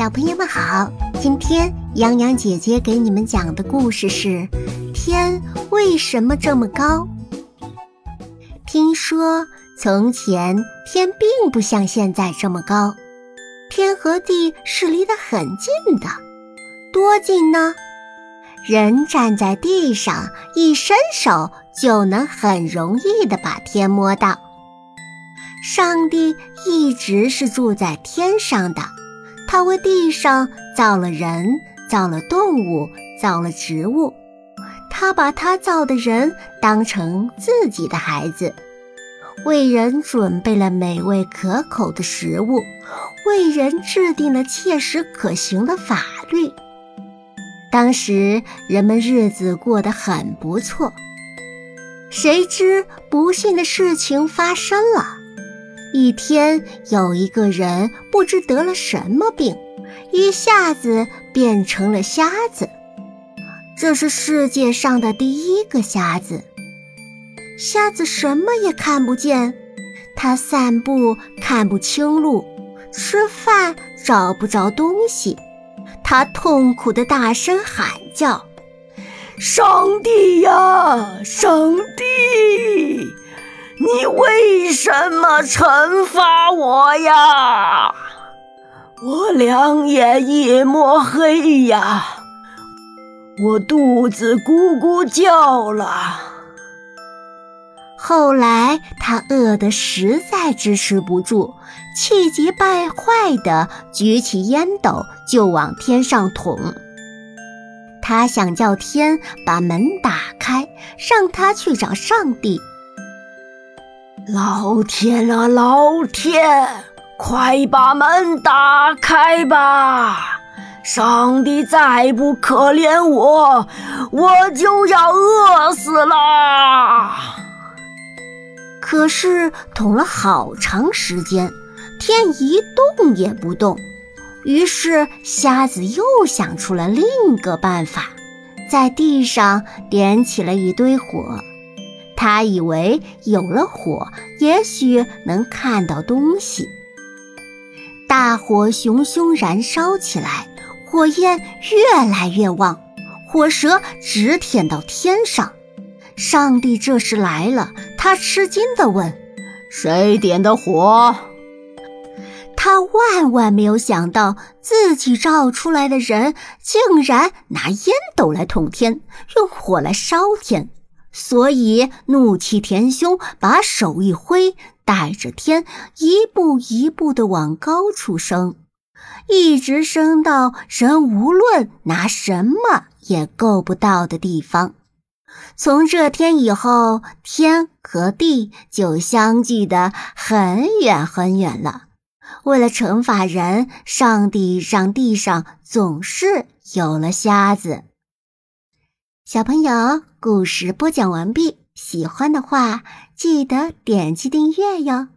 小朋友们好，今天洋洋姐姐给你们讲的故事是《天为什么这么高》。听说从前天并不像现在这么高，天和地是离得很近的，多近呢？人站在地上，一伸手就能很容易地把天摸到。上帝一直是住在天上的。他为地上造了人，造了动物，造了植物。他把他造的人当成自己的孩子，为人准备了美味可口的食物，为人制定了切实可行的法律。当时人们日子过得很不错。谁知不幸的事情发生了。一天，有一个人不知得了什么病，一下子变成了瞎子。这是世界上的第一个瞎子。瞎子什么也看不见，他散步看不清路，吃饭找不着东西。他痛苦的大声喊叫：“上帝呀，上帝！”你为什么惩罚我呀？我两眼一抹黑呀，我肚子咕咕叫了。后来他饿得实在支持不住，气急败坏地举起烟斗就往天上捅。他想叫天把门打开，让他去找上帝。老天啊，老天，快把门打开吧！上帝再不可怜我，我就要饿死了。可是捅了好长时间，天一动也不动。于是瞎子又想出了另一个办法，在地上点起了一堆火。他以为有了火，也许能看到东西。大火熊熊燃烧起来，火焰越来越旺，火舌直舔到天上。上帝这时来了，他吃惊地问：“谁点的火？”他万万没有想到，自己照出来的人竟然拿烟斗来捅天，用火来烧天。所以怒气填胸，把手一挥，带着天一步一步地往高处升，一直升到人无论拿什么也够不到的地方。从这天以后，天和地就相距得很远很远了。为了惩罚人，上帝让地上总是有了瞎子。小朋友，故事播讲完毕。喜欢的话，记得点击订阅哟。